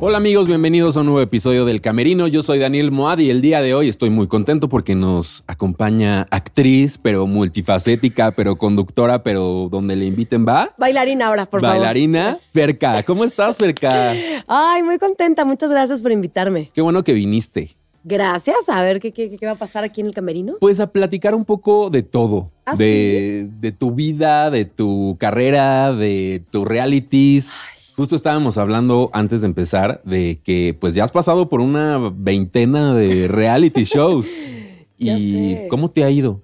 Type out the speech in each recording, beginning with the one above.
Hola amigos, bienvenidos a un nuevo episodio del Camerino. Yo soy Daniel Moad y el día de hoy estoy muy contento porque nos acompaña actriz, pero multifacética, pero conductora, pero donde le inviten va. Bailarina ahora, por favor. Bailarina, Ferca. ¿Cómo estás, Ferca? Ay, muy contenta. Muchas gracias por invitarme. Qué bueno que viniste. Gracias. A ver, ¿qué, qué, qué va a pasar aquí en el camerino? Pues a platicar un poco de todo. ¿Ah, de, de tu vida, de tu carrera, de tus realities. Justo estábamos hablando antes de empezar de que pues ya has pasado por una veintena de reality shows. ¿Y cómo te ha ido?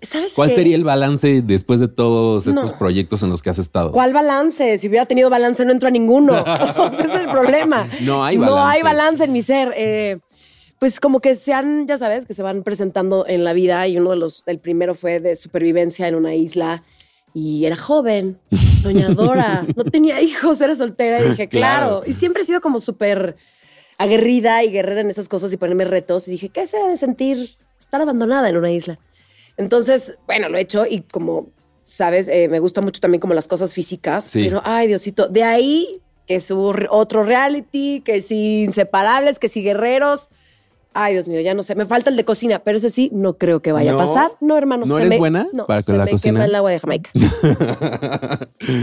¿Sabes ¿Cuál qué? sería el balance después de todos estos No. proyectos en los que has estado? ¿Cuál balance? Si hubiera tenido balance, no entro a ninguno. Ese es el problema. No hay No balance. hay balance en mi ser. Eh, pues como que se han, ya sabes, que se van presentando en la vida y uno de los, el primero fue de supervivencia en una isla y era joven, soñadora, no tenía hijos, era soltera y dije, Claro. claro. Y siempre he sido como súper aguerrida y guerrera en esas cosas y ponerme retos y dije, ¿qué se ha de sentir estar abandonada en una isla? Entonces, bueno, lo he hecho y como, sabes, Eh, me gusta mucho también como las cosas físicas, Sí. pero ay, Diosito, de ahí que re- otro reality, que si inseparables, que si guerreros. Ay, Dios mío, ya no sé. Me falta el de cocina, pero ese sí no creo que vaya ¿No? a pasar. No, hermano. ¿No se eres me- buena no, para se la me cocina? quema el agua de Jamaica.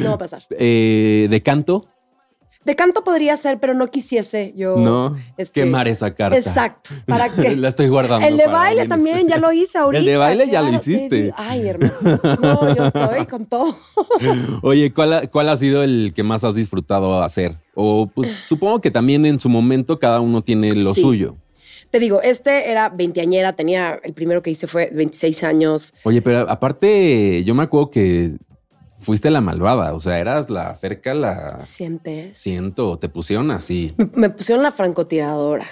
no va a pasar. Eh, ¿De canto? De canto podría ser, pero no quisiese yo. no. este, Quemar esa carta. Exacto. ¿Para qué? La estoy guardando. El de baile también, especial. ya lo hice ahorita. El de baile ya lo hiciste. Ay, hermano. No, yo estoy con todo. Oye, ¿cuál ha, ¿cuál ha sido el que más has disfrutado hacer? O pues supongo que también en su momento cada uno tiene lo Sí. suyo. Te digo, este era veinteañera, tenía, el primero que hice fue 26 años. Oye, pero aparte, yo me acuerdo que fuiste la malvada, o sea, eras la cerca, la ¿Sientes? siento, te pusieron así. Me, me pusieron la francotiradora,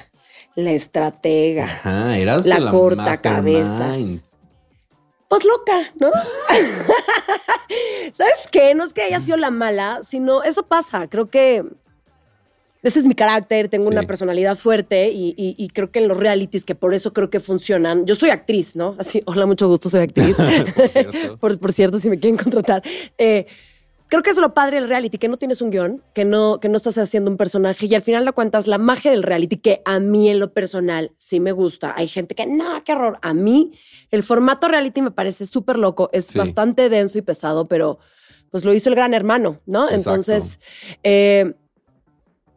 la estratega, Ajá, eras La corta cabezas. pues loca, ¿no? ¿Sabes qué? No es que haya sido la mala, sino eso pasa. Creo que ese es mi carácter, tengo Sí. una personalidad fuerte y, y- y creo que en los realities, que por eso creo que funcionan, yo soy actriz, ¿no? Así, hola, mucho gusto, soy actriz. Por cierto. por, por cierto, si me quieren contratar. Eh, creo que es lo padre del reality, que no tienes un guion, que no, que no estás haciendo un personaje y al final de cuentas la magia del reality, que a mí en lo personal sí me gusta. Hay gente que, no, qué horror. A mí el formato reality me parece súper loco, es Sí. bastante denso y pesado, pero pues lo hizo el gran hermano, ¿no? Exacto. Entonces, eh,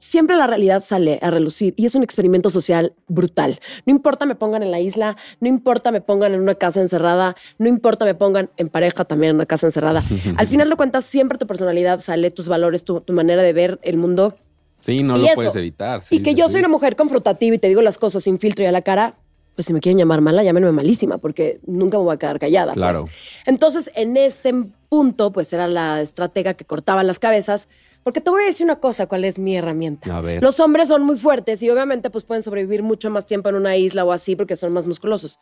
siempre la realidad sale a relucir y es un experimento social brutal. No importa me pongan en la isla, no importa me pongan en una casa encerrada, no importa me pongan en pareja también en una casa encerrada. Al final de cuentas, siempre tu personalidad sale, tus valores, tu, tu manera de ver el mundo. Sí, no Y lo eso. puedes evitar. sí, y que sí, yo sí. soy una mujer confrontativa y te digo las cosas sin filtro y a la cara. Pues si me quieren llamar mala, llámenme malísima, porque nunca me voy a quedar callada. pues. Claro. Entonces, en este punto, pues era la estratega que cortaba las cabezas, porque te voy a decir una cosa, ¿cuál es mi herramienta? A ver. Los hombres son muy fuertes y obviamente pues pueden sobrevivir mucho más tiempo en una isla o así porque son más musculosos.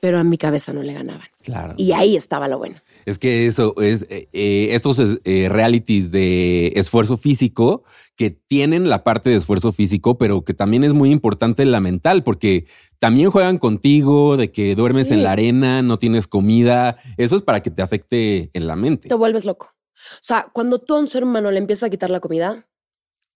Pero a mi cabeza no le ganaban. Claro. Y ahí estaba lo bueno. Es que eso es eh, eh, estos eh, realities de esfuerzo físico que tienen la parte de esfuerzo físico, pero que también es muy importante la mental, porque también juegan contigo, de que duermes Sí. en la arena, no tienes comida. Eso es para que te afecte en la mente. Te vuelves loco. O sea, cuando tú a un ser humano le empiezas a quitar la comida,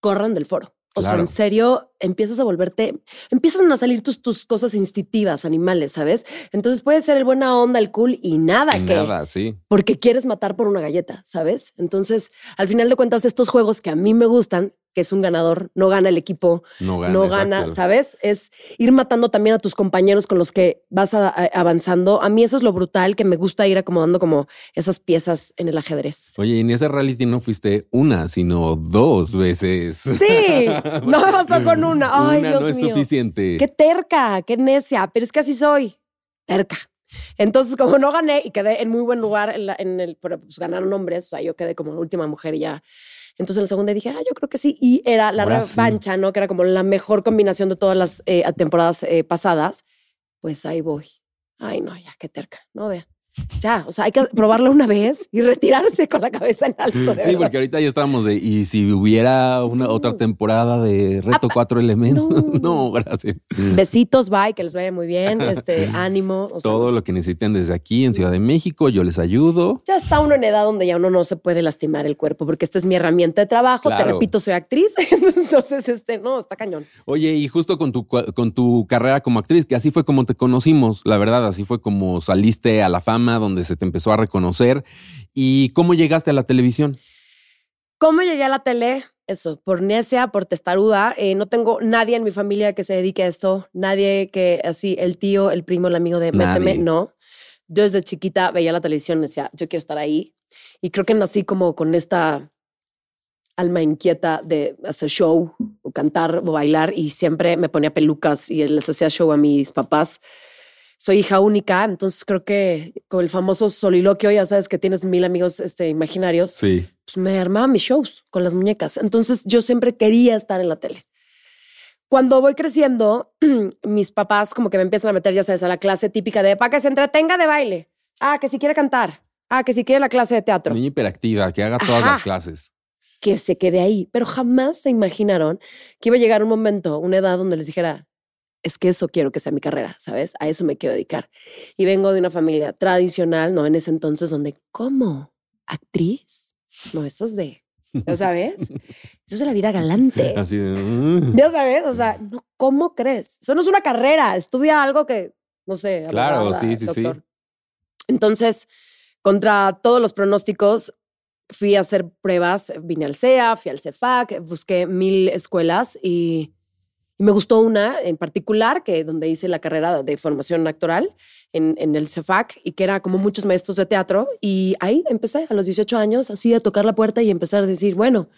corran del foro. O Claro. sea, en serio, empiezas a volverte, empiezan a salir tus, tus cosas instintivas, animales, ¿sabes? Entonces puede ser el buena onda, el cool y nada Y que. Nada, sí. porque quieres matar por una galleta, ¿sabes? Entonces, al final de cuentas, estos juegos que a mí me gustan, que es un ganador, no gana el equipo, No gana. no gana, ¿sabes? Es ir matando también a tus compañeros con los que vas a- a- avanzando. A mí eso es lo brutal, que me gusta ir acomodando como esas piezas en el ajedrez. Oye, y en ese reality no fuiste una, sino dos veces. Sí, no me bastó con una. Ay, una Dios no es mío. suficiente. Qué terca, qué necia, pero es que así soy, terca. Entonces, como no gané y quedé en muy buen lugar, en, la- en el, pero pues ganaron hombres, o sea, yo quedé como la última mujer y ya. Entonces, en la segunda dije, ah, yo creo que sí. Y era la Ahora sí. revancha, ¿no? Que era como la mejor combinación de todas las eh, temporadas eh, pasadas. Pues ahí voy. Ay, no, ya, qué terca, ¿no? De, ya, o sea, hay que probarlo una vez y retirarse con la cabeza en alto. sí, porque ahorita ya estamos de, y si hubiera una otra temporada de reto cuatro elementos, no. gracias. Besitos, bye, que les vaya muy bien, este, ánimo. Todo lo que necesiten desde aquí en Ciudad de México, yo les ayudo. Ya está uno en edad donde ya uno no se puede lastimar el cuerpo, porque esta es mi herramienta de trabajo, te repito, soy actriz, entonces, este, no, está cañón. Oye, y justo con tu, con tu carrera como actriz, que así fue como te conocimos, la verdad, así fue como saliste a la fama donde se te empezó a reconocer. ¿Y cómo llegaste a la televisión? ¿Cómo llegué a la tele? Eso, por necia, por testaruda. Eh, no tengo nadie en mi familia que se dedique a esto. Nadie que así, el tío, el primo, el amigo de Méteme, no. Yo desde chiquita veía la televisión y decía, yo quiero estar ahí. Y creo que nací como con esta alma inquieta de hacer show o cantar o bailar y siempre me ponía pelucas y les hacía show a mis papás soy hija única, entonces creo que con el famoso soliloquio, ya sabes que tienes mil amigos este, imaginarios, sí. pues me armaba mis shows con las muñecas. Entonces yo siempre quería estar en la tele. Cuando voy creciendo, mis papás como que me empiezan a meter, ya sabes, a la clase típica de, para que se entretenga de baile. Ah, que si quiere cantar. Ah, que si quiere la clase de teatro. Niña hiperactiva, que haga todas las clases. Que se quede ahí. Pero jamás se imaginaron que iba a llegar un momento, una edad donde les dijera, es que eso quiero que sea mi carrera, ¿sabes? A eso me quiero dedicar. Y vengo de una familia tradicional, ¿no? En ese entonces, donde, ¿cómo? ¿Actriz? No, eso es de, ¿ya sabes? Eso es la vida galante. Así de... Mm". Ya sabes, o sea, no, ¿cómo crees? Eso no es una carrera, estudia algo que, no sé. Claro, sí, sí, sí. Entonces, contra todos los pronósticos, fui a hacer pruebas, vine al CEA, fui al CEFAC, busqué mil escuelas y me gustó una en particular, que donde hice la carrera de formación actoral en, en, el CEFAC y que era como muchos maestros de teatro. Y ahí empecé a los 18 años, así a tocar la puerta y empezar a decir, bueno,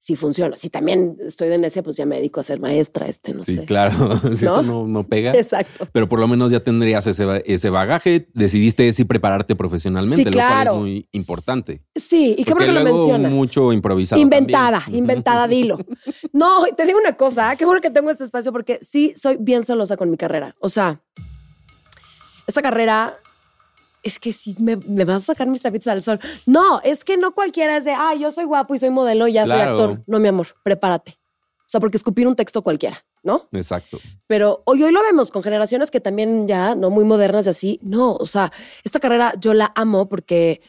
si funciona. Si también estoy de necia, pues ya me dedico a ser maestra, este, no sí, sé. claro. si esto no, no, pega. Exacto. Pero por lo menos ya tendrías ese, ese bagaje. Decidiste sí prepararte profesionalmente, sí, claro. lo cual es muy importante. Sí, y qué bueno que lo mencionas. mucho improvisado. Inventada, inventada, dilo. No, te digo una cosa, qué bueno que tengo este espacio porque sí soy bien celosa con mi carrera. O sea, esta carrera es que si me, vas a sacar mis trapitos al sol. No, es que no cualquiera es de, ah, yo soy guapo y soy modelo y ya soy actor. No, mi amor, prepárate. O sea, porque escupir un texto cualquiera, ¿no? Exacto. Pero hoy, hoy lo vemos con generaciones que también ya, no muy modernas y así. No, o sea, esta carrera yo la amo porque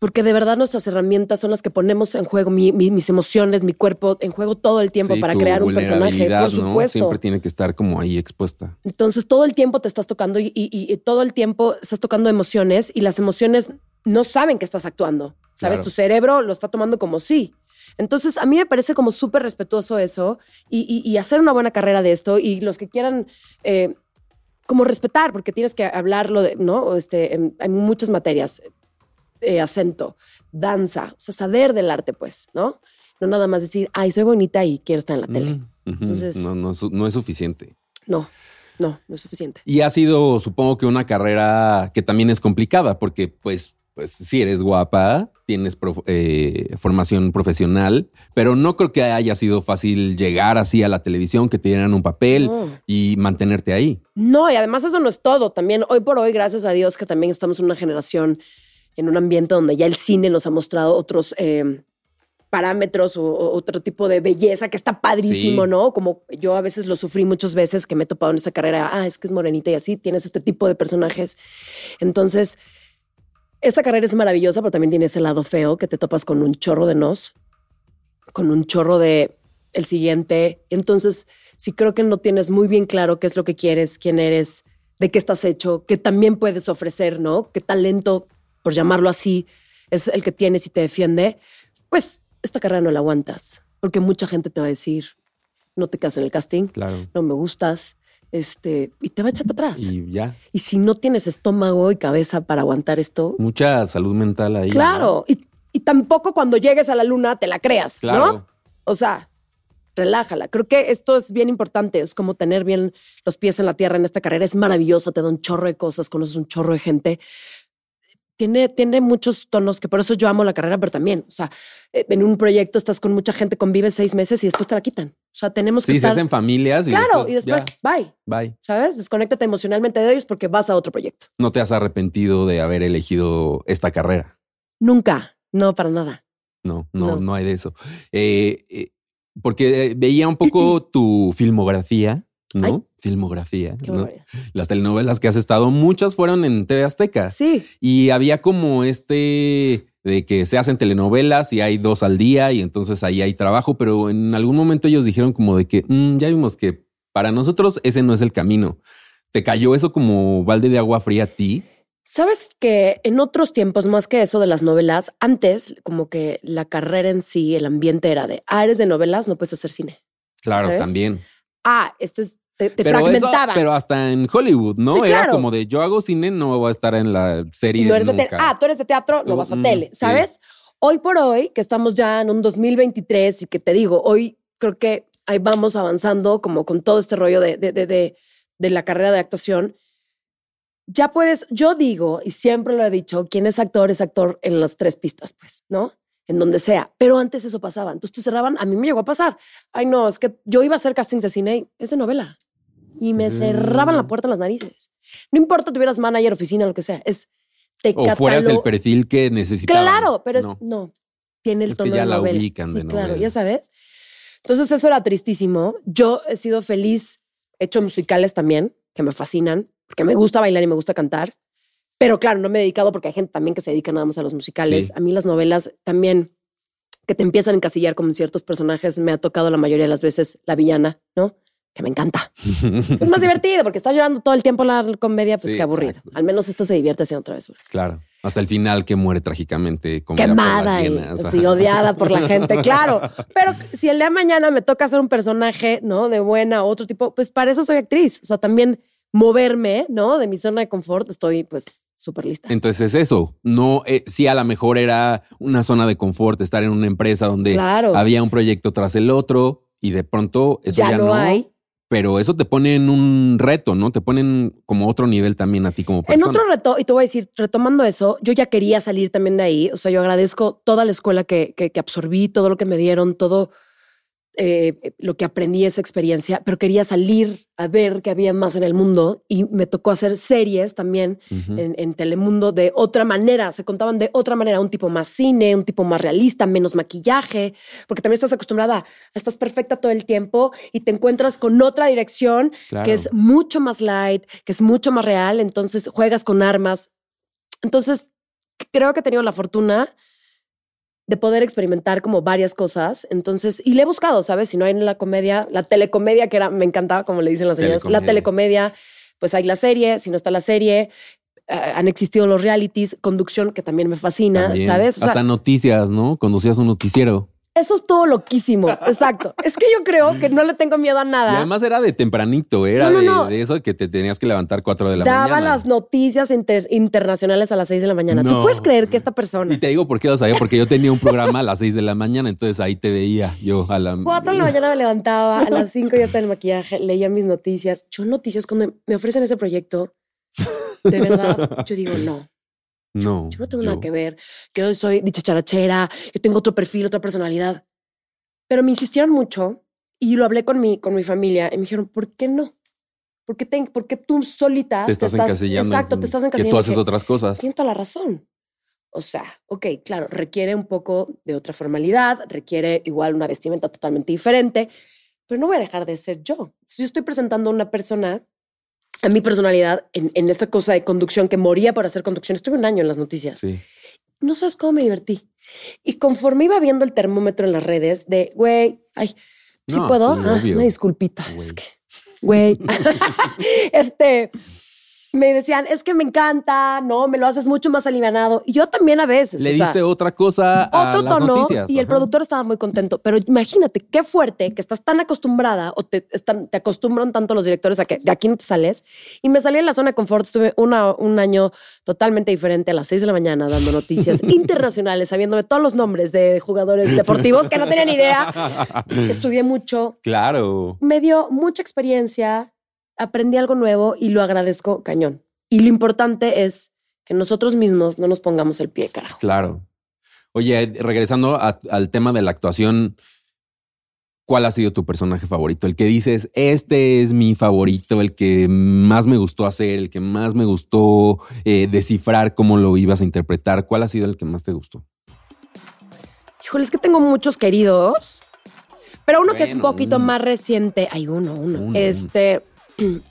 porque de verdad nuestras herramientas son las que ponemos en juego, mis emociones, mi cuerpo, en juego todo el tiempo para crear un personaje, por supuesto. Siempre tiene que estar como ahí expuesta. Entonces todo el tiempo te estás tocando y, todo el tiempo estás tocando emociones y las emociones no saben que estás actuando, ¿sabes? Tu cerebro lo está tomando como sí. Entonces, a mí me parece como súper respetuoso eso y, hacer una buena carrera de esto y los que quieran... Eh, como respetar, porque tienes que hablarlo de, ¿no? Este, hay muchas materias eh, acento, danza, o sea, saber del arte, pues, ¿no? No nada más decir, ay, soy bonita y quiero estar en la tele. Mm, Entonces, no, no, no es suficiente. No, no, no es suficiente. Y ha sido, supongo que una carrera que también es complicada, porque pues, pues si eres guapa, tienes eh, formación profesional, pero no creo que haya sido fácil llegar así a la televisión, que te dieran un papel y mantenerte ahí. No, y además eso no es todo. También hoy por hoy, gracias a Dios, que también estamos en una generación en un ambiente donde ya el cine nos ha mostrado otros eh, parámetros o, otro tipo de belleza que está padrísimo, ¿no? Como yo a veces lo sufrí muchas veces que me he topado en esa carrera, ah, es que es morenita y así, tienes este tipo de personajes. Entonces, esta carrera es maravillosa, pero también tiene ese lado feo que te topas con un chorro de nos, con un chorro de el siguiente. Entonces, si creo que no tienes muy bien claro qué es lo que quieres, quién eres, de qué estás hecho, qué también puedes ofrecer, ¿no? ¿Qué talento por llamarlo así, es el que tienes y te defiende, pues esta carrera no la aguantas. Porque mucha gente te va a decir, no te quedas en el casting, claro. no me gustas, este, y te va a echar para atrás. Y ya. Y si no tienes estómago y cabeza para aguantar esto. Mucha salud mental ahí. Claro. Y, tampoco cuando llegues a la luna te la creas, claro. ¿no? O sea, relájala. Creo que esto es bien importante. Es como tener bien los pies en la tierra en esta carrera. Es maravilloso, te da un chorro de cosas, conoces un chorro de gente tiene, tiene muchos tonos que por eso yo amo la carrera, pero también, o sea, eh, en un proyecto estás con mucha gente, convives seis meses y después te la quitan. O sea, tenemos que Sí, estar... se hacen familias y claro, después, y después, ya, bye, bye. ¿sabes? Desconéctate emocionalmente de ellos porque vas a otro proyecto. No te has arrepentido de haber elegido esta carrera. Nunca, no, para nada. No, no, No. no, hay de eso. Eh, eh, porque veía un poco tu filmografía, ¿no? Ay. Filmografía. Las telenovelas que has estado, muchas fueron en TV Azteca. Sí, Y había como este de que se hacen telenovelas y hay dos al día y entonces ahí hay trabajo, pero en algún momento ellos dijeron como de que "Mm, ya vimos que para nosotros ese no es el camino. ¿Te cayó eso como balde de agua fría a ti? Sabes que en otros tiempos, más que eso de las novelas, antes como que la carrera en sí, el ambiente era de, ah, eres de novelas, no puedes hacer cine. Claro, ¿Sabes? también. Ah, este es, te, te pero, eso- fragmentaban. pero hasta en Hollywood, ¿no? Sí, Era como de yo hago cine, no voy a estar en la serie. No eres de nunca. tele. Ah, tú eres de teatro, no vas a mm, tele, sí. ¿sabes? Hoy por hoy, que estamos ya en un 2023 y que te digo, hoy creo que ahí vamos avanzando como con todo este rollo de, de, de, de, de la carrera de actuación. Ya puedes, yo digo, y siempre lo he dicho, quien es actor es actor en las tres pistas, pues, ¿no? En donde sea. Pero antes eso pasaba. Entonces te cerraban, a mí me llegó a pasar. Ay, no, es que yo iba a hacer castings de cine y es de novela. Y me Mm. cerraban la puerta en las narices. No importa, tuvieras manager, oficina, lo que sea. Es te O fueras el perfil que necesitaba. Claro, pero es No. no. Tiene el Es que tono ya de la novela. ubican sí, de claro, novela. ya sabes. Entonces eso era tristísimo. Yo he sido feliz, he hecho musicales también que me fascinan, porque me gusta bailar y me gusta cantar. Pero claro, no me he dedicado porque hay gente también que se dedica nada más a los musicales. Sí. A mí las novelas también que te empiezan a encasillar como en ciertos personajes, me ha tocado la mayoría de las veces la villana, ¿no? Que me encanta. Es más divertido porque estás llorando todo el tiempo la comedia, pues Sí, qué aburrido. exacto. Al menos esto se divierte haciendo travesuras. Claro. Hasta el final que muere trágicamente. quemada y así, odiada por la gente, claro. Pero si el día de mañana me toca hacer un personaje, ¿no? De buena o otro tipo, pues para eso soy actriz. O sea, también moverme, ¿no? De mi zona de confort, estoy pues súper lista. Entonces es eso. No, eh, sí, a lo mejor era una zona de confort, estar en una empresa donde Claro. había un proyecto tras el otro y de pronto eso ya, ya, no, hay. Pero eso te pone en un reto, ¿no? Te ponen como otro nivel también a ti como En persona. otro reto, y te voy a decir, retomando eso, yo ya quería salir también de ahí. O sea, yo agradezco toda la escuela que, que, que absorbí, todo lo que me dieron, todo eh, lo que aprendí esa experiencia, pero quería salir a ver qué había más en el mundo y me tocó hacer series también en, en Telemundo de otra manera, se contaban de otra manera, un tipo más cine, un tipo más realista, menos maquillaje, porque también estás acostumbrada, a- estás perfecta todo el tiempo y te encuentras con otra dirección Claro. que es mucho más light, que es mucho más real, entonces juegas con armas. Entonces, creo que he tenido la fortuna de poder experimentar como varias cosas. Entonces, y le he buscado, ¿sabes? Si no hay en la comedia, la telecomedia, que era, me encantaba, como le dicen las señoras, la Telecomedia. pues hay la serie, si no está la serie, eh, han existido los realities, conducción, que también me fascina, También. ¿sabes? O sea, Hasta noticias, ¿no? Conducías un noticiero. Eso es todo loquísimo, exacto. Es que yo creo que no le tengo miedo a Y nada. además era de tempranito, era No, no, de, no. de eso que te tenías que levantar cuatro de la Daba mañana. las noticias inter- internacionales a las seis de la mañana. ¿Tú puedes creer que esta persona Y te digo por qué lo sabía, porque yo tenía un programa a las seis de la mañana, entonces ahí te veía yo a la... Cuatro de la mañana me levantaba, a las cinco ya estaba en el maquillaje, leía mis noticias. Yo noticias cuando me ofrecen ese proyecto, de verdad, yo digo, no, No. yo no tengo yo- nada que ver. Yo soy dicharachera, yo tengo otro perfil, otra personalidad. Pero me insistieron mucho y lo hablé con mi, con mi familia y me dijeron, ¿por qué no? ¿Por qué, te- por qué tú solita Te estás encasillando. Exacto, te estás Que encasillando. tú haces Dije, otras cosas. Tiene toda la razón. O sea, ok, claro, requiere un poco de otra formalidad, requiere igual una vestimenta totalmente diferente, pero no voy a dejar de ser yo. Si yo estoy presentando a una persona, a mi personalidad, en, en esta cosa de conducción que moría por hacer conducción, estuve un año en las noticias. Sí. No sabes cómo me divertí. Y conforme iba viendo el termómetro en las redes de, güey, ay, ¿sí No, puedo? sí, Ah, una disculpita. Güey. Es que, güey, este, me decían, es que me encanta, no, me lo haces mucho más alivianado. Y yo también a veces. Le o sea, diste otra cosa a otro las tono noticias. y el productor estaba muy contento. Pero imagínate qué fuerte que estás tan acostumbrada o te, están, te acostumbran tanto los directores a que de aquí no te sales. Y me salí en la zona de confort. Estuve una, un año totalmente diferente a las 6 de la mañana dando noticias internacionales, sabiéndome todos los nombres de jugadores deportivos que no tenía ni idea. Estudié mucho, Claro. me dio mucha experiencia, aprendí algo nuevo y lo agradezco cañón. Y lo importante es que nosotros mismos no nos pongamos el pie, carajo. Claro. Oye, regresando a- al tema de la actuación, ¿cuál ha sido tu personaje favorito? El que dices, este es mi favorito, el que más me gustó hacer, el que más me gustó eh, descifrar cómo lo ibas a interpretar. ¿Cuál ha sido el que más te gustó? Híjole, es que tengo muchos queridos, pero uno que es un poquito uno. más reciente, hay uno, uno, Uno, este,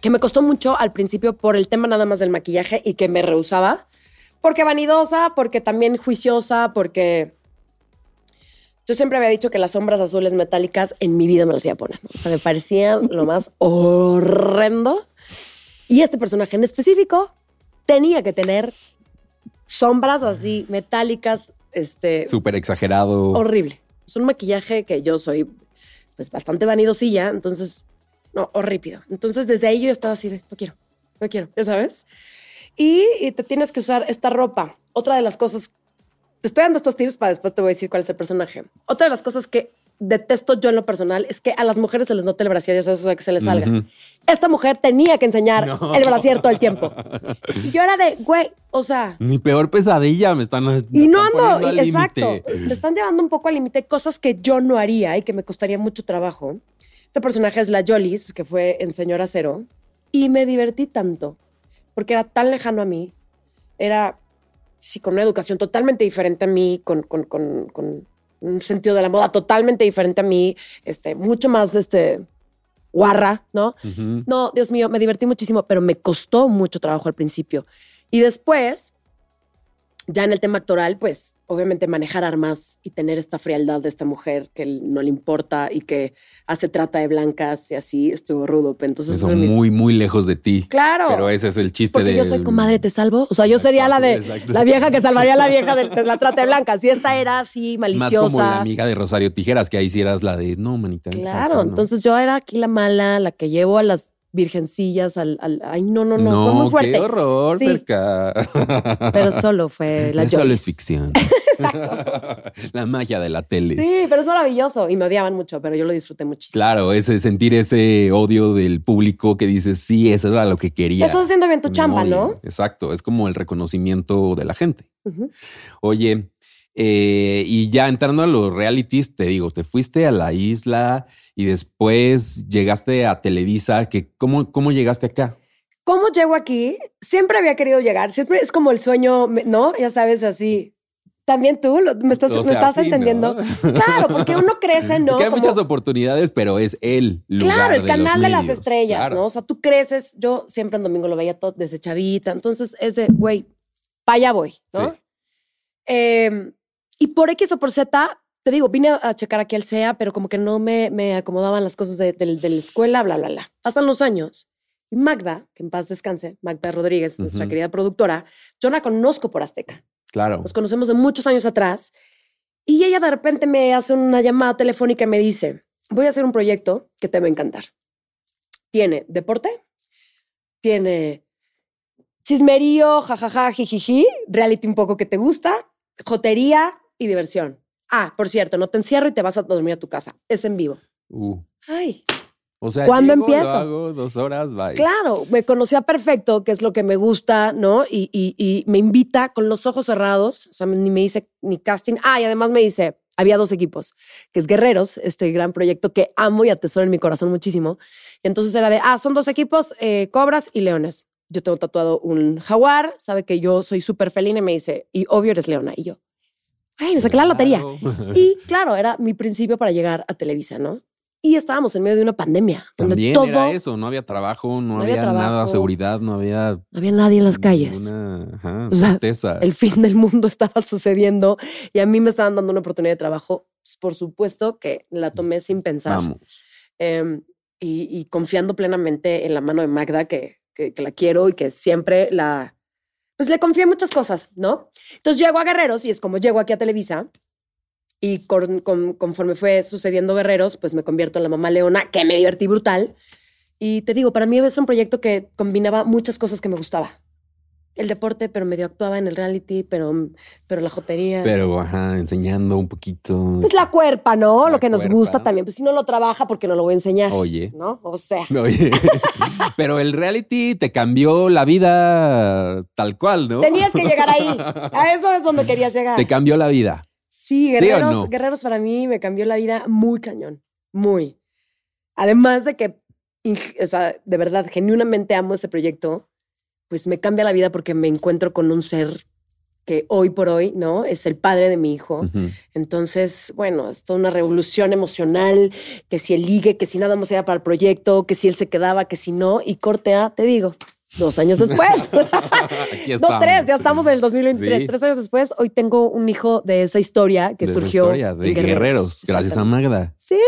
que me costó mucho al principio por el tema nada más del maquillaje y que me rehusaba, porque vanidosa, porque también juiciosa, porque yo siempre había dicho que las sombras azules metálicas en mi vida me las iba a poner, ¿no? o sea, me parecían lo más horrendo. Y este personaje en específico tenía que tener sombras así metálicas, este, Súper exagerado. horrible. Es un maquillaje que yo soy pues bastante vanidosilla, entonces, no, horrible. Entonces desde ahí yo estaba así de, no quiero, no quiero, ya sabes. Y, y te tienes que usar esta ropa. Otra de las cosas, te estoy dando estos tips para después te voy a decir cuál es el personaje. Otra de las cosas que detesto yo en lo personal es que a las mujeres se les note el brasier, ya sabes, o sea, que se les salga. Ujú. Esta mujer tenía que enseñar No. el brasier todo el tiempo. Y yo era de, güey, o sea, Mi peor pesadilla me están. me y no están ando, exacto. Me están llevando un poco al límite cosas que yo no haría y que me costaría mucho trabajo. Este personaje es la Jolis, que fue en Señora Cero, y me divertí tanto porque era tan lejano a mí. Era, sí, con una educación totalmente diferente a mí, con, con, con, con un sentido de la moda totalmente diferente a mí, este, mucho más, este, guarra, ¿no? No, Dios mío, me divertí muchísimo, pero me costó mucho trabajo al principio. Y después, ya en el tema actoral, pues obviamente manejar armas y tener esta frialdad de esta mujer que no le importa y que hace trata de blancas y así estuvo rudo. Pero Entonces, Eso mis- muy, muy lejos de ti. Claro. Pero ese es el chiste porque de. yo soy comadre, te salvo. O sea, yo sería la de Exacto. la vieja que salvaría a la vieja de, de la trata de blancas. Y esta era así Más maliciosa. como la amiga de Rosario Tijeras, que ahí sí eras la de no, manita. Claro, acá no". entonces yo era aquí la mala, la que llevo a las virgencillas al, al- ay no no no, fue muy fuerte qué horror, Sí. Pero solo fue la Eso solo es ficción. la magia de la tele. sí pero es maravilloso y me odiaban mucho pero yo lo disfruté muchísimo Claro, ese sentir ese odio del público que dices, sí, eso era lo que quería. estás haciendo bien tu Me chamba odien". no Exacto, es como el reconocimiento de la gente. Oye, eh, y ya entrando a los realities, te digo, te fuiste a la isla y después llegaste a Televisa. Que, ¿cómo, ¿Cómo llegaste acá? cómo llego aquí siempre había querido llegar siempre es como el sueño no ya sabes así también tú lo- me estás O me estás sí, entendiendo ¿no? claro porque uno crece no Porque hay Como- muchas oportunidades, pero es el lugar Claro, el de canal los de las estrellas, Claro. ¿no? O sea, tú creces, yo siempre en domingo lo veía todo desde chavita, entonces ese, güey, para allá voy, ¿no? Sí. Eh, y por X o por Z, te digo, vine a, checar aquí al CEA, pero como que no me, me acomodaban las cosas de, de- de la escuela, bla, bla, bla. Pasan los años y Magda, que en paz descanse, Magda Rodríguez, nuestra Ujú. querida productora, yo la conozco por Azteca. Claro. Nos conocemos de muchos años atrás. Y ella de repente me hace una llamada telefónica y me dice, voy a hacer un proyecto que te va a encantar. Tiene deporte, tiene chismerío, jajaja, jijiji, reality un poco que te gusta, jotería y diversión. Ah, por cierto, no te encierro y te vas a dormir a tu casa. Es en vivo. Uh, Ay, o sea, ¿Cuándo llego, empiezo? Lo hago dos horas, bye. Claro, me conocía perfecto, que es lo que me gusta, ¿no? Y, y- y me invita con los ojos cerrados, o sea, ni me dice ni casting. Ah, y además me dice, había dos equipos, que es Guerreros, este gran proyecto que amo y atesoro en mi corazón muchísimo. Y entonces era de, ah, son dos equipos, eh, Cobras y Leones. Yo tengo tatuado un jaguar, sabe que yo soy súper felina y me dice, y obvio eres leona. Y yo, ay, me saqué la lotería. Y claro, era mi principio para llegar a Televisa, ¿no? Y estábamos en medio de una pandemia, donde También todo era eso, no había trabajo, no, No había nada trabajo. de seguridad, no había no había nadie en las calles. ninguna, ajá, O sea, certeza. el fin del mundo estaba sucediendo y a mí me estaban dando una oportunidad de trabajo. Pues, por supuesto que la tomé sin pensar Vamos. Em, y, y confiando plenamente en la mano de Magda, que, que- que la quiero y que siempre la... Pues le confié muchas cosas, ¿no? Entonces llego a Guerreros y es como llego aquí a Televisa y con- con- conforme fue sucediendo Guerreros, pues me convierto en la mamá leona, que me divertí brutal. Y te digo, para mí es un proyecto que combinaba muchas cosas que me gustaba. El deporte, pero medio actuaba en el reality, pero, pero la jotería. Pero, ajá, enseñando un poquito. Pues la cuerpa, ¿no? La lo que nos cuerpa. gusta también. Pues si no lo trabaja, porque no lo voy a enseñar. Oye. ¿No? O sea. Oye, pero el reality te cambió la vida tal cual, ¿no? Tenías que llegar ahí. A eso es donde querías llegar. Te cambió la vida. Sí, ¿Sí o Guerreros, no? Guerreros para mí me cambió la vida muy cañón. Muy. Además de que, o sea, de verdad, genuinamente amo ese proyecto, pues me cambia la vida porque me encuentro con un ser que hoy por hoy, ¿no? Es el padre de mi hijo. Entonces, bueno, es toda una revolución emocional, que si el ligue, que si nada más era para el proyecto, que si él se quedaba, que si no, y corte a, te digo, dos años después. No, tres, ya estamos en el 2023. Sí. Tres años después, hoy tengo un hijo de esa historia que De esa surgió historia, de guerreros, gracias a. Magda. Sí,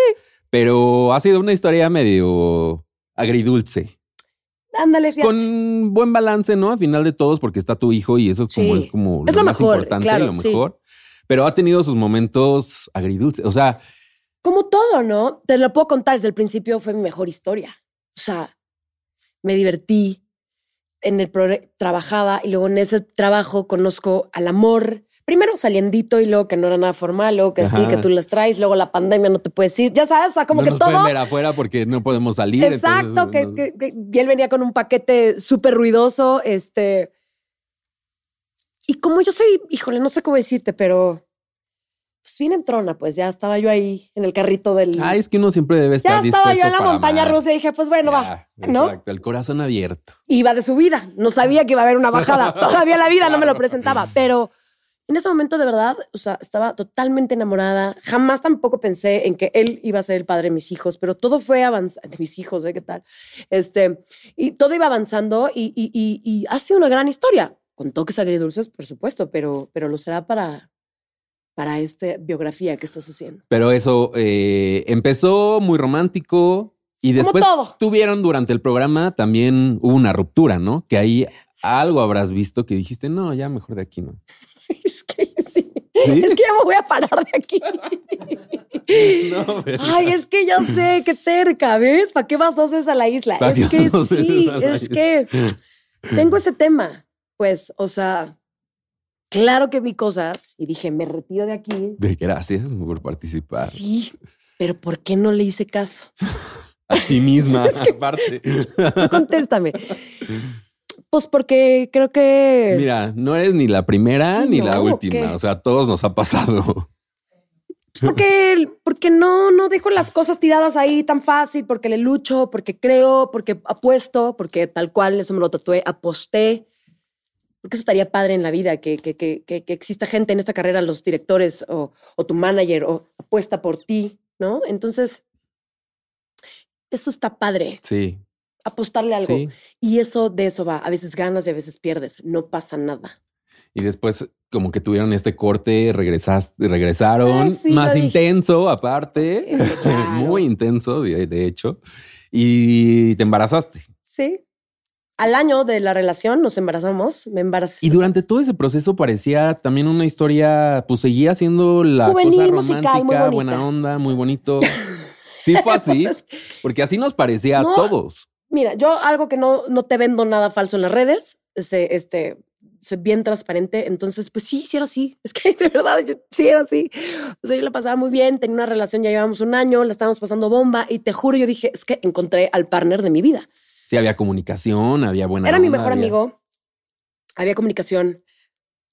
Pero ha sido una historia medio agridulce. Ándale, fíjate. Con buen balance, ¿no? Al final de todos, porque está tu hijo y eso como Sí. es como Es lo más mejor, importante, claro, lo sí. mejor. Pero ha tenido sus momentos agridulces. O sea, Como todo, ¿no? Te lo puedo contar desde el principio, fue mi mejor historia. O sea, me divertí, en el trabajaba y luego en ese trabajo conozco al amor. Primero saliendito y luego que no era nada formal, luego que sí, Ajá. que tú las traes, luego la pandemia no te puedes ir. Ya sabes, o sea, como no que nos todo. pueden ver afuera porque no podemos salir. Exacto, entonces, que, no- que- que- y él venía con un paquete súper ruidoso, este. Y como yo soy, híjole, no sé cómo decirte, pero pues bien en trona, pues ya estaba yo ahí en el carrito del. Ah, es que uno siempre debe estar ya estaba yo en la montaña amar. rusa y dije, pues bueno, va, ¿no? Exacto, el corazón abierto. Iba de subida, no sabía que iba a haber una bajada, todavía la vida no me lo presentaba, pero en ese momento de verdad, o sea, estaba totalmente enamorada, jamás tampoco pensé en que él iba a ser el padre de mis hijos, pero todo fue avanzando, de mis hijos, ¿eh? ¿Qué tal? Este, y todo iba avanzando y, y, y, y ha sido una gran historia, con toques agridulces, por supuesto, pero, pero lo será para, para esta biografía que estás haciendo. Pero eso eh, empezó muy romántico y después todo. tuvieron durante el programa también hubo una ruptura, ¿no? Que ahí algo habrás visto que dijiste, no, ya mejor de aquí no. Es que sí, ¿Sí? es que ya me voy a parar de aquí. No, Ay, es que ya sé, qué terca, ¿ves? ¿Para qué vas dos veces a la isla? ¿Pa' Es que sí, es isla? que tengo ese tema. Pues, o sea, claro que vi cosas y dije, me retiro de aquí. De gracias por participar. Sí, pero ¿por qué no le hice caso? A ti misma, Es que- aparte. Tú contéstame. Pues porque creo que... Mira, no eres ni la primera Sí, ni no, la ¿o última. O sea, a todos nos ha pasado. Porque, porque no, no dejo las cosas tiradas ahí tan fácil, porque le lucho, porque creo, porque apuesto, porque tal cual, eso me lo tatué, aposté. Porque eso estaría padre en la vida, que, que, que, que, que exista gente en esta carrera, los directores o, o tu manager, o apuesta por ti, ¿no? Entonces, eso está padre, Sí, apostarle algo. sí. Y eso de eso va. A veces ganas y a veces pierdes. No pasa nada. Y después, como que tuvieron este corte, regresaste, regresaron. Sí, más intenso, aparte. Sí, sí, claro. Muy intenso, de, de hecho. Y te embarazaste. Sí. Al año de la relación nos embarazamos. Me embaracé. Y durante todo ese proceso parecía también una historia, pues seguía siendo la Juvenil, cosa musical, romántica, muy buena onda, muy bonito. Sí fue así, porque así nos parecía No. a todos. Mira, yo algo que no, no te vendo nada falso en las redes, este, soy bien transparente, entonces, pues sí, sí era así. Es que de verdad, yo, sí era así. O sea, yo la pasaba muy bien, tenía una relación, ya llevábamos un año, la estábamos pasando bomba y te juro, yo dije, es que encontré al partner de mi vida. Sí había comunicación, había buena Era mi mejor había- amigo, había comunicación,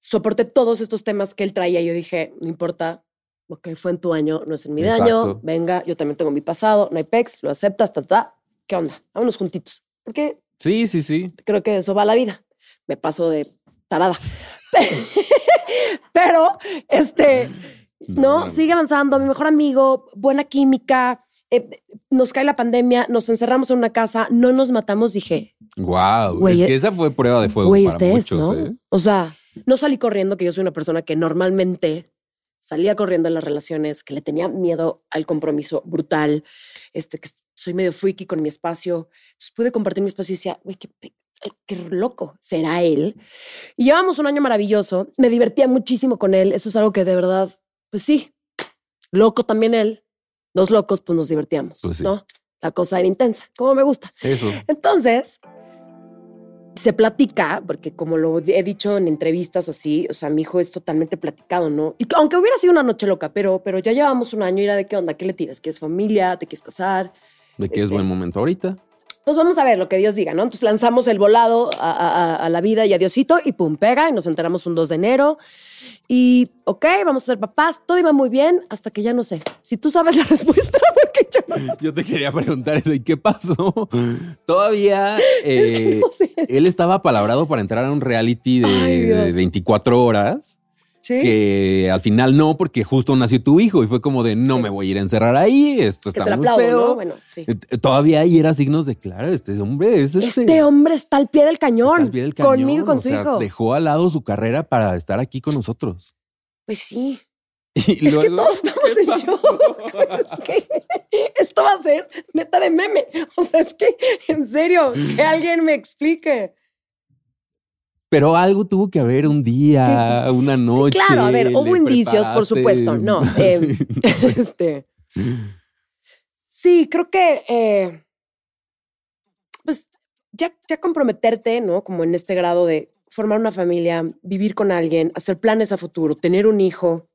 soporté todos estos temas que él traía y yo dije, no importa, lo que fue en tu año no es en mi Exacto. año, venga, yo también tengo mi pasado, no hay pex, lo aceptas, ta, ta, ¿qué onda? Vámonos juntitos. Porque Sí, sí, sí. creo que eso va la vida. Me paso de tarada. Pero, este, no, No. sigue avanzando. Mi mejor amigo, buena química. eh, nos cae la pandemia, nos encerramos en una casa, no nos matamos. Dije, Wow, Güey, es que esa fue prueba de fuego güey, para este es, muchos, ¿no? ¿eh? O sea, no salí corriendo, que yo soy una persona que normalmente salía corriendo en las relaciones, que le tenía miedo al compromiso brutal, este, que soy medio freaky con mi espacio. Entonces pude compartir mi espacio y decía, güey, qué, qué loco, ¿será él? Y llevamos un año maravilloso, me divertía muchísimo con él, eso es algo que de verdad, pues sí, loco también él, dos locos, pues nos divertíamos, Pues sí. ¿no? La cosa era intensa, como me gusta. Eso. Entonces, se platica, porque como lo he dicho en entrevistas así, o sea, mi hijo es totalmente platicado, ¿no? Y aunque hubiera sido una noche loca, pero, pero ya llevamos un año y era de qué onda, ¿qué le tiras? ¿Quieres familia? ¿Te quieres casar? ¿De qué es Este- buen momento ahorita? Pues vamos a ver lo que Dios diga, ¿no? Entonces lanzamos el volado a, a- a- a la vida y a Diosito y pum, pega y nos enteramos un 2 de enero. Y, ok, vamos a ser papás, todo iba muy bien hasta que ya no sé. Si tú sabes la respuesta, porque yo te quería preguntar eso. ¿Y qué pasó? Todavía eh, no sé. él estaba palabrado para entrar a un reality de, Ay, de 24 horas. ¿Sí? Que al final no, porque justo nació tu hijo y fue como de no Sí. me voy a ir a encerrar ahí. Esto Que está muy aplaudo, feo. ¿no? Bueno, sí. Eh, Todavía ahí era signos de claro, este hombre es este, Este hombre está al pie del cañón. está al pie del cañón, Conmigo y con o su sea, hijo. Dejó al lado su carrera para estar aquí con nosotros. Pues sí. Y Es que todos estamos ¿qué en shock. Es que esto va a ser neta de meme. O sea, es que, en serio, que alguien me explique. Pero algo tuvo que haber un día, una noche. sí, claro, a ver, hubo indicios, por supuesto. No, eh, este. Sí, creo que, eh, pues, ya, ya comprometerte, ¿no? Como en este grado de formar una familia, vivir con alguien, hacer planes a futuro, tener un hijo.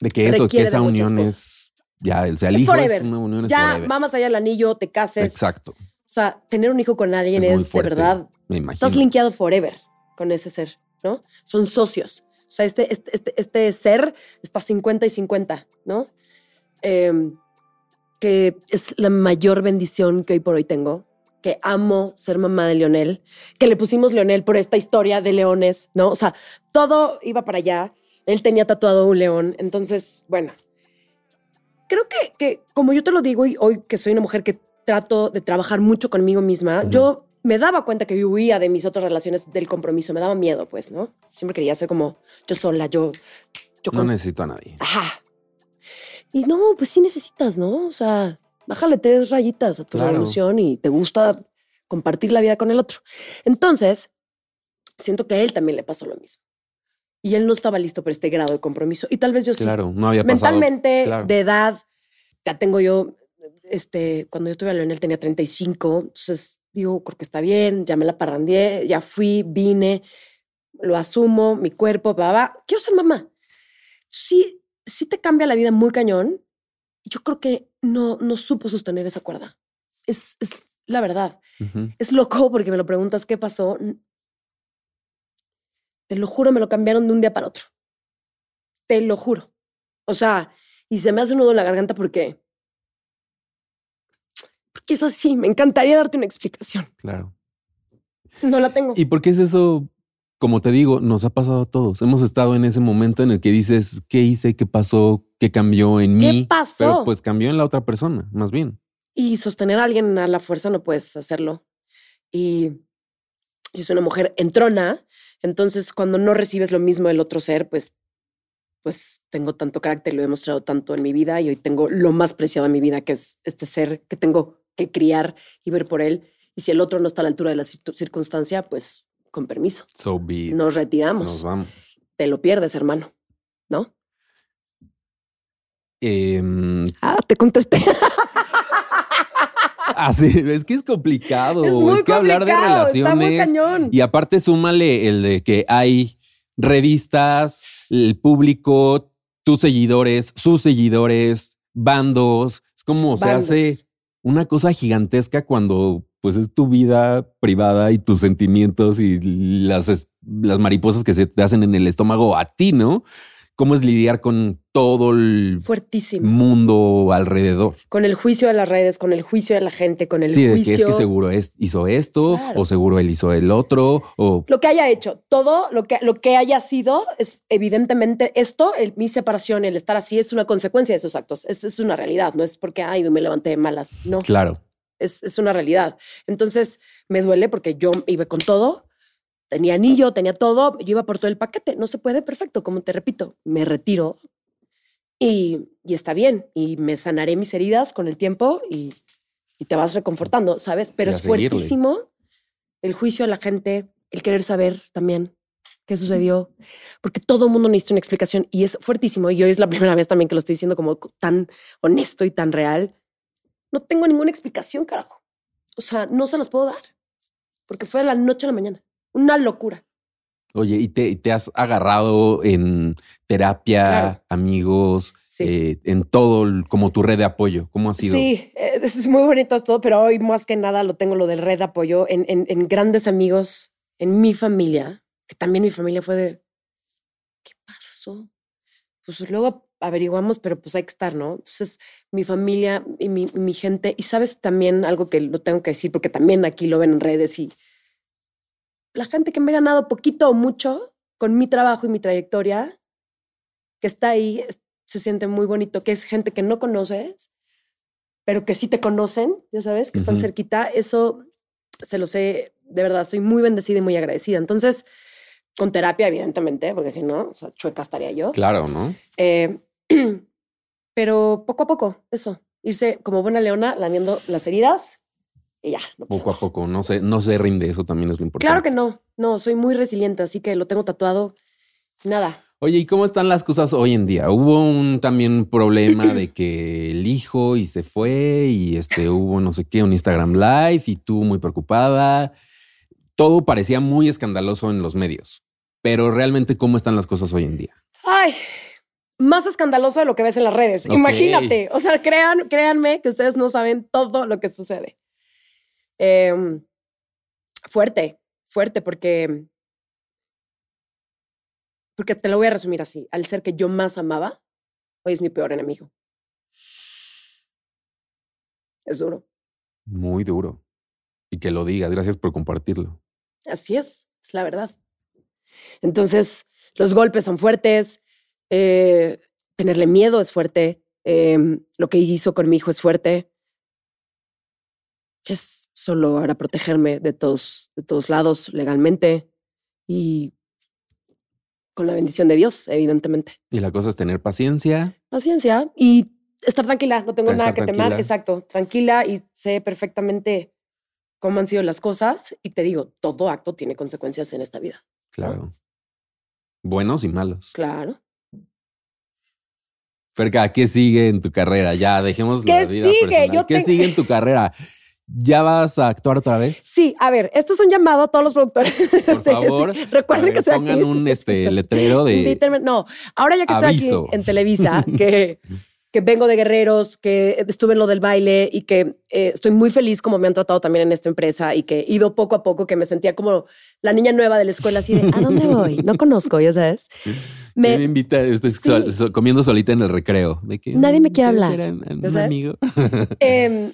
de que eso, que esa unión es ya, o sea, el Es hijo forever. es una unión es Ya forever. va más allá del anillo, te cases. Exacto, O sea, tener un hijo con alguien Es es, de verdad. me imagino. Estás linkeado forever con ese ser, ¿no? Son socios. O sea, este, este, este, este ser está 50 y 50, ¿no? Em, que es la mayor bendición que hoy por hoy tengo. Que amo ser mamá de Leonel. Que le pusimos Leonel por esta historia de leones, ¿no? O sea, todo iba para allá. Él tenía tatuado un león. Entonces, bueno. Creo que, que como yo te lo digo, y hoy que soy una mujer que trato de trabajar mucho conmigo misma, yo me daba cuenta que huía de mis otras relaciones del compromiso, me daba miedo, pues, ¿no? Siempre quería ser como yo sola, yo, yo No con- necesito a nadie. Ajá. Y no, pues sí necesitas, ¿no? O sea, bájale tres rayitas a tu Claro. revolución y te gusta compartir la vida con el otro. Entonces, siento que a él también le pasó lo mismo. Y él no estaba listo para este grado de compromiso. Y tal vez yo sí Claro, no había pasado. mentalmente, claro. de edad, ya tengo yo, este, cuando yo tuve a Leonel tenía 35, entonces digo, creo que está bien, ya me la parrandeé, ya fui, vine, lo asumo, mi cuerpo, va, va, quiero ser mamá. Sí, sí te cambia la vida muy cañón. Yo creo que no, no supo sostener esa cuerda. Es, es la verdad. Es loco porque me lo preguntas qué pasó. Te lo juro, me lo cambiaron de un día para otro. Te lo juro. O sea, y se me hace un nudo en la garganta porque. Porque es así. Me encantaría darte una explicación. Claro. No la tengo. ¿Y por qué es eso? Como te digo, nos ha pasado a todos. Hemos estado en ese momento en el que dices, ¿qué hice? ¿Qué pasó? ¿Qué cambió en ¿Qué mí? pasó? Pero pues cambió en la otra persona, más bien. Y sostener a alguien a la fuerza no puedes hacerlo. Y yo soy una mujer entrona, entonces cuando no recibes lo mismo del otro ser, pues, pues tengo tanto carácter, lo he demostrado tanto en mi vida y hoy tengo lo más preciado en mi vida, que es este ser que tengo que criar y ver por él. Y si el otro no está a la altura de la circun- circunstancia, pues con permiso, So be it. nos retiramos. Nos vamos. Te lo pierdes, hermano. ¿No? Em, Ah, te contesté. así, es que es complicado. es muy que hablar de complicado, Está muy relaciones. cañón. Y aparte, súmale el de que hay revistas, el público, tus seguidores, sus seguidores, bandos. Es como se hace una cosa gigantesca cuando pues es tu vida privada y tus sentimientos y las, las mariposas que se te hacen en el estómago a ti, ¿no? ¿Cómo es lidiar con todo el Fuertísimo. mundo alrededor? Con el juicio de las redes, con el juicio de la gente, con el sí, de juicio. que es que seguro es, hizo esto Claro. o seguro él hizo el otro o Lo que haya hecho, todo lo que, lo que haya sido, es evidentemente esto, el- mi separación, el estar así, es una consecuencia de esos actos. Es, es una realidad, no es porque, ay, me levanté de malas. No, claro. es, es una realidad. Entonces, me duele porque yo iba con todo, tenía anillo, tenía todo, yo iba por todo el paquete. No se puede, perfecto, como te repito, me retiro y, y está bien. Y me sanaré mis heridas con el tiempo y, y te vas reconfortando, ¿sabes? Pero es seguirle. fuertísimo el juicio a la gente, el querer saber también qué sucedió, porque todo el mundo necesita una explicación y es fuertísimo. Y hoy es la primera vez también que lo estoy diciendo como tan honesto y tan real. No tengo ninguna explicación, carajo. O sea, no se las puedo dar. porque fue de la noche a la mañana. Una locura. Oye, ¿y te, te has agarrado en terapia, Claro. amigos, Sí. eh, en todo como tu red de apoyo? ¿Cómo ha sido? Sí, eh, es muy bonito esto, pero hoy más que nada lo tengo lo del red de apoyo en, en- en grandes amigos, en mi familia, que también mi familia fue de, ¿qué pasó? Pues luego averiguamos, pero pues hay que estar, ¿no? Entonces, mi familia y mi, mi gente, y sabes también algo que lo tengo que decir, porque también aquí lo ven en redes y la gente que me ha ganado poquito o mucho con mi trabajo y mi trayectoria, que está ahí, se siente muy bonito, que es gente que no conoces, pero que sí te conocen, ya sabes, que están Ujú. cerquita, eso se lo sé, de verdad, soy muy bendecida y muy agradecida. Entonces, con terapia, evidentemente, porque si no, o sea, chueca estaría yo. Claro, ¿no? Eh, pero poco a poco, eso, irse como buena leona lamiendo las heridas y ya. no Poco a poco. No se, no se rinde, eso también es lo importante. Claro que no, no, soy muy resiliente, así que lo tengo tatuado. Nada, Oye, ¿y cómo están las cosas hoy en día? Hubo un también problema de que el hijo y se fue y este hubo no sé qué, un Instagram Live y tú muy preocupada. Todo parecía muy escandaloso en los medios. Pero realmente, ¿cómo están las cosas hoy en día? Ay, más escandaloso de lo que ves en las redes. Imagínate. O sea, crean, créanme que ustedes no saben todo lo que sucede. Em, fuerte, fuerte, porque. Porque te lo voy a resumir así. Al ser que yo más amaba, hoy es mi peor enemigo. Es duro. Muy duro. Y que lo digas. Gracias por compartirlo. Así es, es la verdad. Entonces, los golpes son fuertes, eh, tenerle miedo es fuerte, eh, lo que hizo con mi hijo es fuerte. Es solo para protegerme de todos, de todos lados legalmente y con la bendición de Dios, evidentemente. Y la cosa es tener paciencia. Paciencia y estar tranquila, no tengo nada que tranquila. exacto, tranquila y sé perfectamente cómo han sido las cosas y te digo, todo acto tiene consecuencias en esta vida. Claro. Buenos y malos. Claro. Ferca, ¿qué sigue en tu carrera? Ya dejemos la ¿Qué vida sigue? personal. Yo ¿Qué sigue en tu carrera? ¿Ya vas a actuar otra vez? Sí, a ver, esto es un llamado a todos los productores. Por Este, favor, sí, recuerden ver, que estoy pongan aquí. un este, letrero de. No, ahora ya que Aviso. estoy aquí en Televisa, que, que vengo de Guerreros, que estuve en lo del baile y que eh, estoy muy feliz como me han tratado también en esta empresa y que he ido poco a poco, que me sentía como la niña nueva de la escuela, así de, ¿a dónde voy? No conozco, ya sabes. me, Me, invita, estoy Sí. sol- sol- comiendo solita en el recreo. De que, Nadie me "Mm, quiere ¿puedes hablar", ser an- an- ¿ya un sabes? amigo. Em,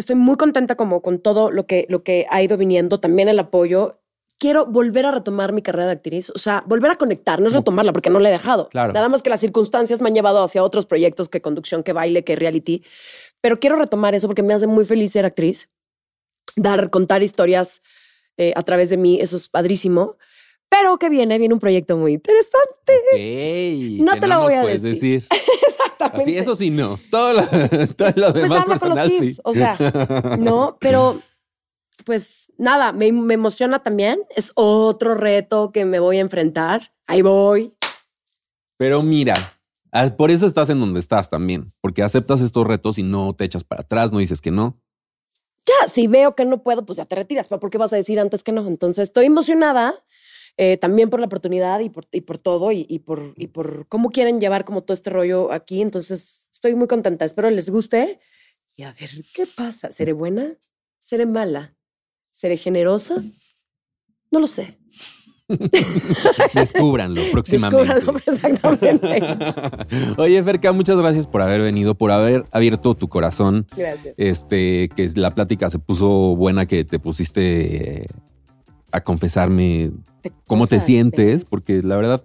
estoy muy contenta como con todo lo que, lo que ha ido viniendo, también el apoyo. Quiero volver a retomar mi carrera de actriz, o sea, volver a conectar, no es retomarla porque no la he dejado. Claro. Nada más que las circunstancias me han llevado hacia otros proyectos que conducción, que baile, que reality. Pero quiero retomar eso porque me hace muy feliz ser actriz. Dar, contar historias eh, a través de mí, eso es padrísimo. Pero que viene, viene un proyecto muy interesante. Ok, No que te lo nos voy a puedes decir. Así, eso sí, no. Todo lo, todo lo Pues demás habla con los personal, sí. o sea, No, pero pues nada, me, me emociona también. Es otro reto que me voy a enfrentar. Ahí voy. Pero mira, por eso estás en donde estás también, porque aceptas estos retos y no te echas para atrás, no dices que no. Ya, si veo que no puedo, pues ya te retiras. Pero ¿por qué vas a decir antes que no? Entonces estoy emocionada eh, también por la oportunidad y por, y por todo y, y por, y por cómo quieren llevar como todo este rollo aquí. Entonces estoy muy contenta. Espero les guste. Y a ver, ¿qué pasa? ¿Seré buena? ¿Seré mala? ¿Seré generosa? No lo sé. Descúbranlo próximamente. Descúbranlo, exactamente. Oye, Ferca, muchas gracias por haber venido, por haber abierto tu corazón. Gracias. Este, que la plática se puso buena, que te pusiste a confesarme Cómo te sientes, porque la verdad,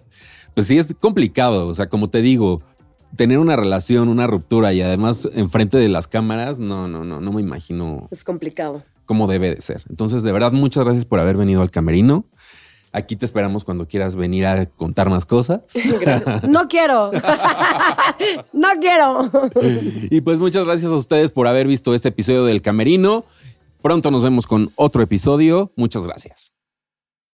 pues sí es complicado. O sea, como te digo, tener una relación, una ruptura y además enfrente de las cámaras, no, no, no, no me imagino Es complicado. cómo debe de ser. Entonces, de verdad, muchas gracias por haber venido al camerino. Aquí te esperamos cuando quieras venir a contar más cosas. Gracias. No quiero. no quiero. Y pues muchas gracias a ustedes por haber visto este episodio del Camerino. Pronto nos vemos con otro episodio. Muchas gracias.